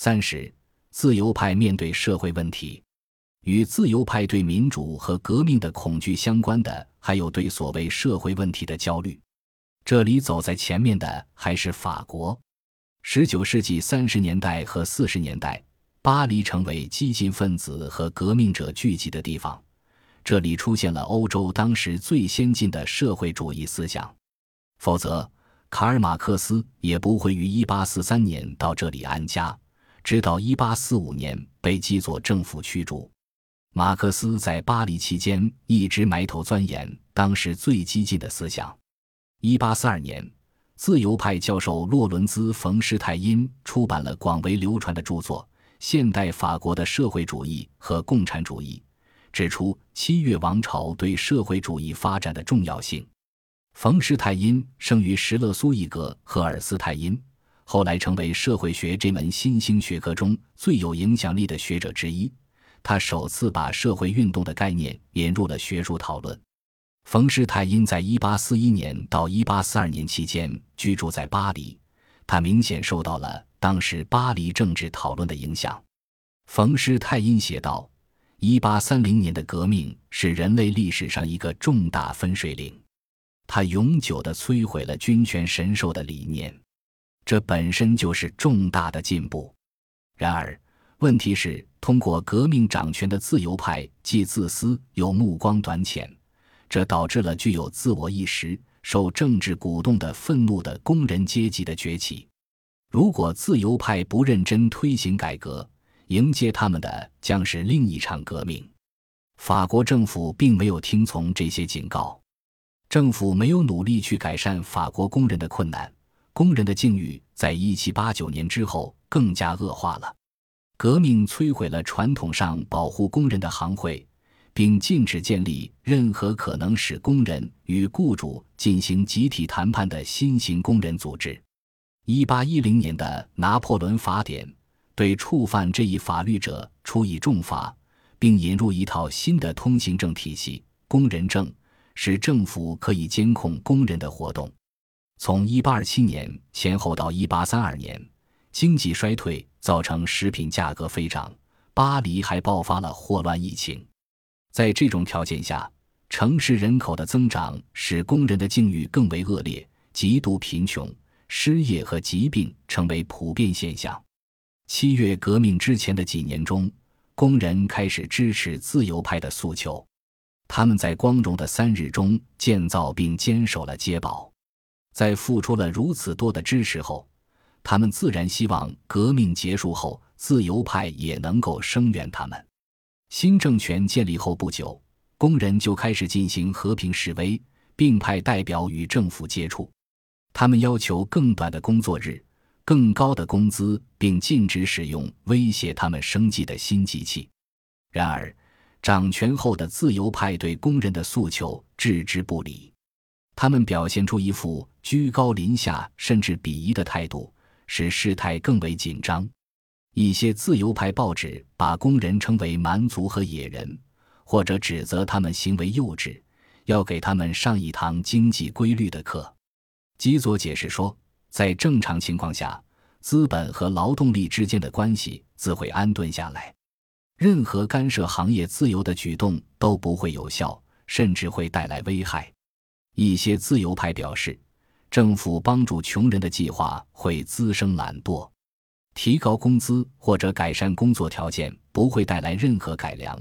三十，自由派面对社会问题，与自由派对民主和革命的恐惧相关的，还有对所谓社会问题的焦虑。这里走在前面的还是法国。十九世纪三十年代和四十年代，巴黎成为激进分子和革命者聚集的地方，这里出现了欧洲当时最先进的社会主义思想。否则，卡尔马克思也不会于一八四三年到这里安家。直到一八四五年被基佐政府驱逐，马克思在巴黎期间一直埋头钻研当时最激进的思想。一八四二年，自由派教授洛伦兹·冯施泰因出版了广为流传的著作《现代法国的社会主义和共产主义》，指出七月王朝对社会主义发展的重要性。冯施泰因生于什勒苏伊格赫尔斯泰因。后来成为社会学这门新兴学科中最有影响力的学者之一。他首次把社会运动的概念引入了学术讨论。冯施泰因在1841年到1842年期间居住在巴黎，他明显受到了当时巴黎政治讨论的影响。冯施泰因写道：“1830 年的革命是人类历史上一个重大分水岭，它永久地摧毁了君权神授的理念。”这本身就是重大的进步。然而，问题是，通过革命掌权的自由派既自私又目光短浅，这导致了具有自我意识、受政治鼓动的愤怒的工人阶级的崛起。如果自由派不认真推行改革，迎接他们的将是另一场革命。法国政府并没有听从这些警告，政府没有努力去改善法国工人的困难。工人的境遇在一七八九年之后更加恶化了。革命摧毁了传统上保护工人的行会，并禁止建立任何可能使工人与雇主进行集体谈判的新型工人组织。一八一零年的拿破仑法典对触犯这一法律者处以重罚，并引入一套新的通行证体系——工人证，使政府可以监控工人的活动。从1827年前后到1832年，经济衰退造成食品价格飞涨，巴黎还爆发了霍乱疫情。在这种条件下，城市人口的增长使工人的境遇更为恶劣，极度贫穷、失业和疾病成为普遍现象。七月革命之前的几年中，工人开始支持自由派的诉求，他们在光荣的三日中建造并坚守了街堡。在付出了如此多的支持后，他们自然希望革命结束后，自由派也能够声援他们。新政权建立后不久，工人就开始进行和平示威，并派代表与政府接触。他们要求更短的工作日、更高的工资，并禁止使用威胁他们生计的新机器。然而，掌权后的自由派对工人的诉求置之不理。他们表现出一副居高临下甚至鄙夷的态度，使事态更为紧张。一些自由派报纸把工人称为蛮族和野人，或者指责他们行为幼稚，要给他们上一堂经济规律的课。基佐解释说，在正常情况下，资本和劳动力之间的关系自会安顿下来，任何干涉行业自由的举动都不会有效，甚至会带来危害。一些自由派表示，政府帮助穷人的计划会滋生懒惰，提高工资或者改善工作条件不会带来任何改良，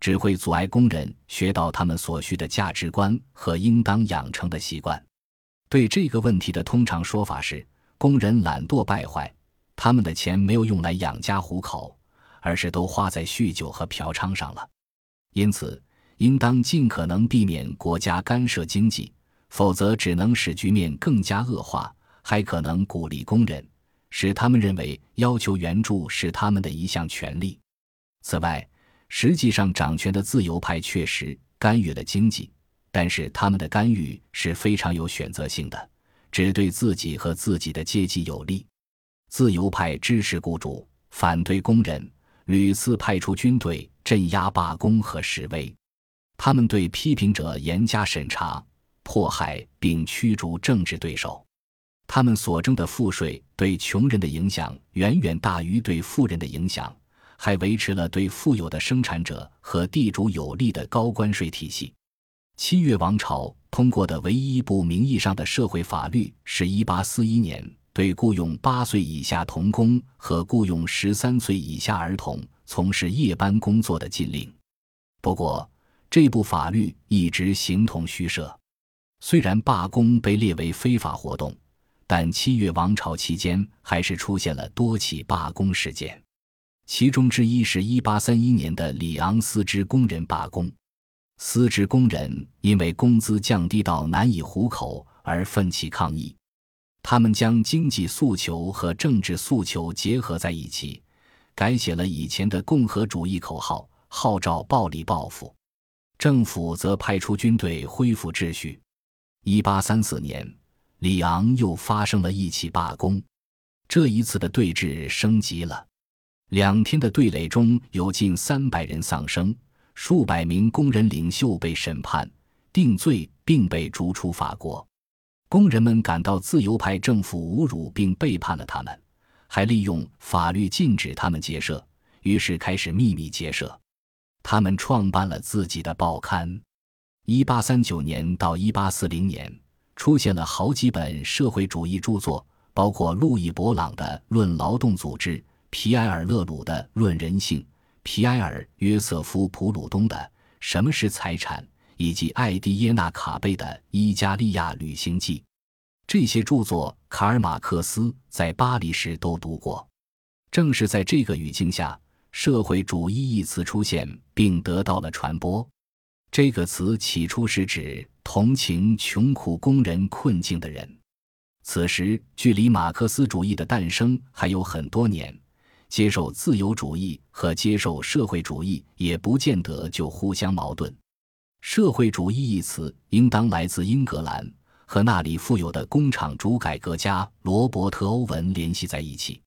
只会阻碍工人学到他们所需的价值观和应当养成的习惯。对这个问题的通常说法是，工人懒惰败坏，他们的钱没有用来养家糊口，而是都花在酗酒和嫖娼上了。因此。应当尽可能避免国家干涉经济，否则只能使局面更加恶化，还可能鼓励工人，使他们认为要求援助是他们的一项权利。此外，实际上掌权的自由派确实干预了经济，但是他们的干预是非常有选择性的，只对自己和自己的阶级有利。自由派支持雇主，反对工人，屡次派出军队镇压罢工和示威。他们对批评者严加审查、迫害并驱逐政治对手。他们所征的赋税对穷人的影响远远大于对富人的影响，还维持了对富有的生产者和地主有利的高关税体系。七月王朝通过的唯一一部名义上的社会法律是1841年对雇佣八岁以下童工和雇佣十三岁以下儿童从事夜班工作的禁令。不过，这部法律一直形同虚设。虽然罢工被列为非法活动，但七月王朝期间还是出现了多起罢工事件。其中之一是1831年的里昂丝织工人罢工。丝织工人因为工资降低到难以糊口而奋起抗议，他们将经济诉求和政治诉求结合在一起，改写了以前的共和主义口号，号召暴力报复。政府则派出军队恢复秩序。一八三四年，里昂又发生了一起罢工，这一次的对峙升级了。两天的对垒中有近三百人丧生，数百名工人领袖被审判、定罪，并被逐出法国。工人们感到自由派政府侮辱并背叛了他们，还利用法律禁止他们结社，于是开始秘密结社。他们创办了自己的报刊。一八三九年到一八四零年，出现了好几本社会主义著作，包括路易·勃朗的《论劳动组织》、皮埃尔·勒鲁的《论人性》、皮埃尔·约瑟夫·普鲁东的《什么是财产》，以及艾迪耶纳·卡贝的《伊加利亚旅行记》。这些著作，卡尔·马克思在巴黎时都读过。正是在这个语境下，“社会主义”一词出现并得到了传播。这个词起初是指同情穷苦工人困境的人。此时，距离马克思主义的诞生还有很多年，接受自由主义和接受社会主义也不见得就互相矛盾。社会主义一词应当来自英格兰，和那里富有的工厂主改革家罗伯特·欧文联系在一起。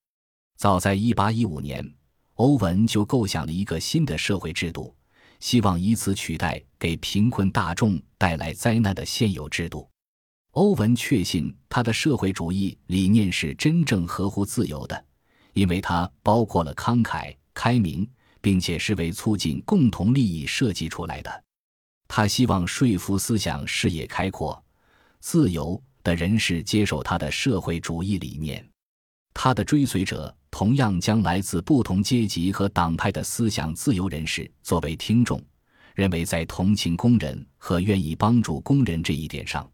早在1815年，欧文就构想了一个新的社会制度。希望以此取代给贫困大众带来灾难的现有制度。欧文确信他的社会主义理念是真正合乎自由的，因为它包括了慷慨、开明，并且是为促进共同利益设计出来的。他希望说服思想视野开阔、自由的人士接受他的社会主义理念。他的追随者。同样将来自不同阶级和党派的思想自由人士作为听众，认为在同情工人和愿意帮助工人这一点上，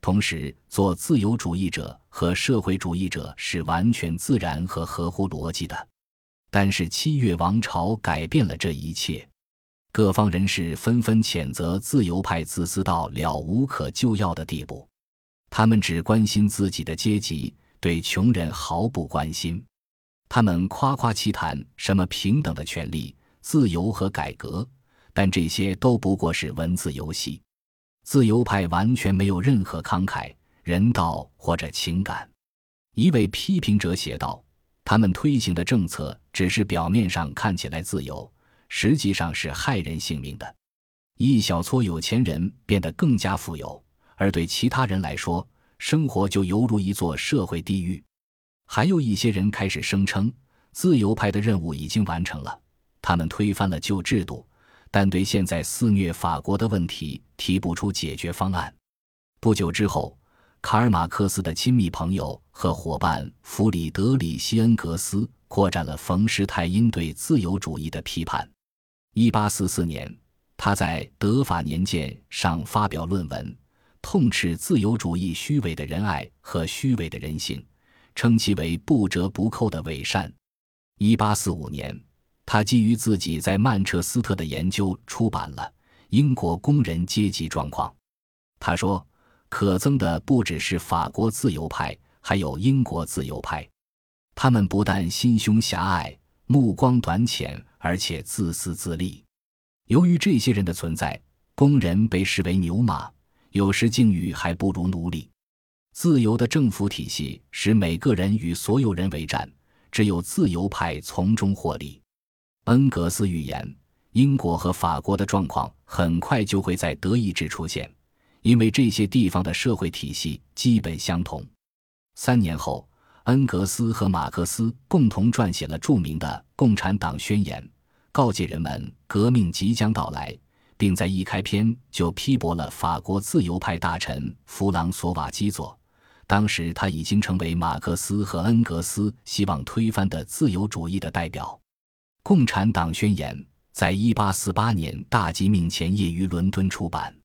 同时做自由主义者和社会主义者是完全自然和合乎逻辑的。但是七月王朝改变了这一切，各方人士纷纷谴责自由派自私到了无可救药的地步，他们只关心自己的阶级，对穷人毫不关心。他们夸夸其谈什么平等的权利、自由和改革，但这些都不过是文字游戏。自由派完全没有任何慷慨、人道或者情感。一位批评者写道：“他们推行的政策只是表面上看起来自由，实际上是害人性命的。一小撮有钱人变得更加富有，而对其他人来说，生活就犹如一座社会地狱。”还有一些人开始声称，自由派的任务已经完成了，他们推翻了旧制度，但对现在肆虐法国的问题提不出解决方案。不久之后，卡尔·马克思的亲密朋友和伙伴弗里德里希·恩格斯扩展了冯·施泰因对自由主义的批判。1844年，他在《德法年鉴》上发表论文，痛斥自由主义虚伪的仁爱和虚伪的人性。称其为不折不扣的伪善。一八四五年，他基于自己在曼彻斯特的研究，出版了《英国工人阶级状况》。他说：“可憎的不只是法国自由派，还有英国自由派。他们不但心胸狭隘、目光短浅，而且自私自利。由于这些人的存在，工人被视为牛马，有时境遇还不如奴隶。”自由的政府体系使每个人与所有人为战，只有自由派从中获利。恩格斯预言，英国和法国的状况很快就会在德意志出现，因为这些地方的社会体系基本相同。三年后，恩格斯和马克思共同撰写了著名的《共产党宣言》，告诫人们革命即将到来，并在一开篇就批驳了法国自由派大臣弗朗索瓦基佐。当时他已经成为马克思和恩格斯希望推翻的自由主义的代表。《共产党宣言》在一八四八年大革命前夜于伦敦出版。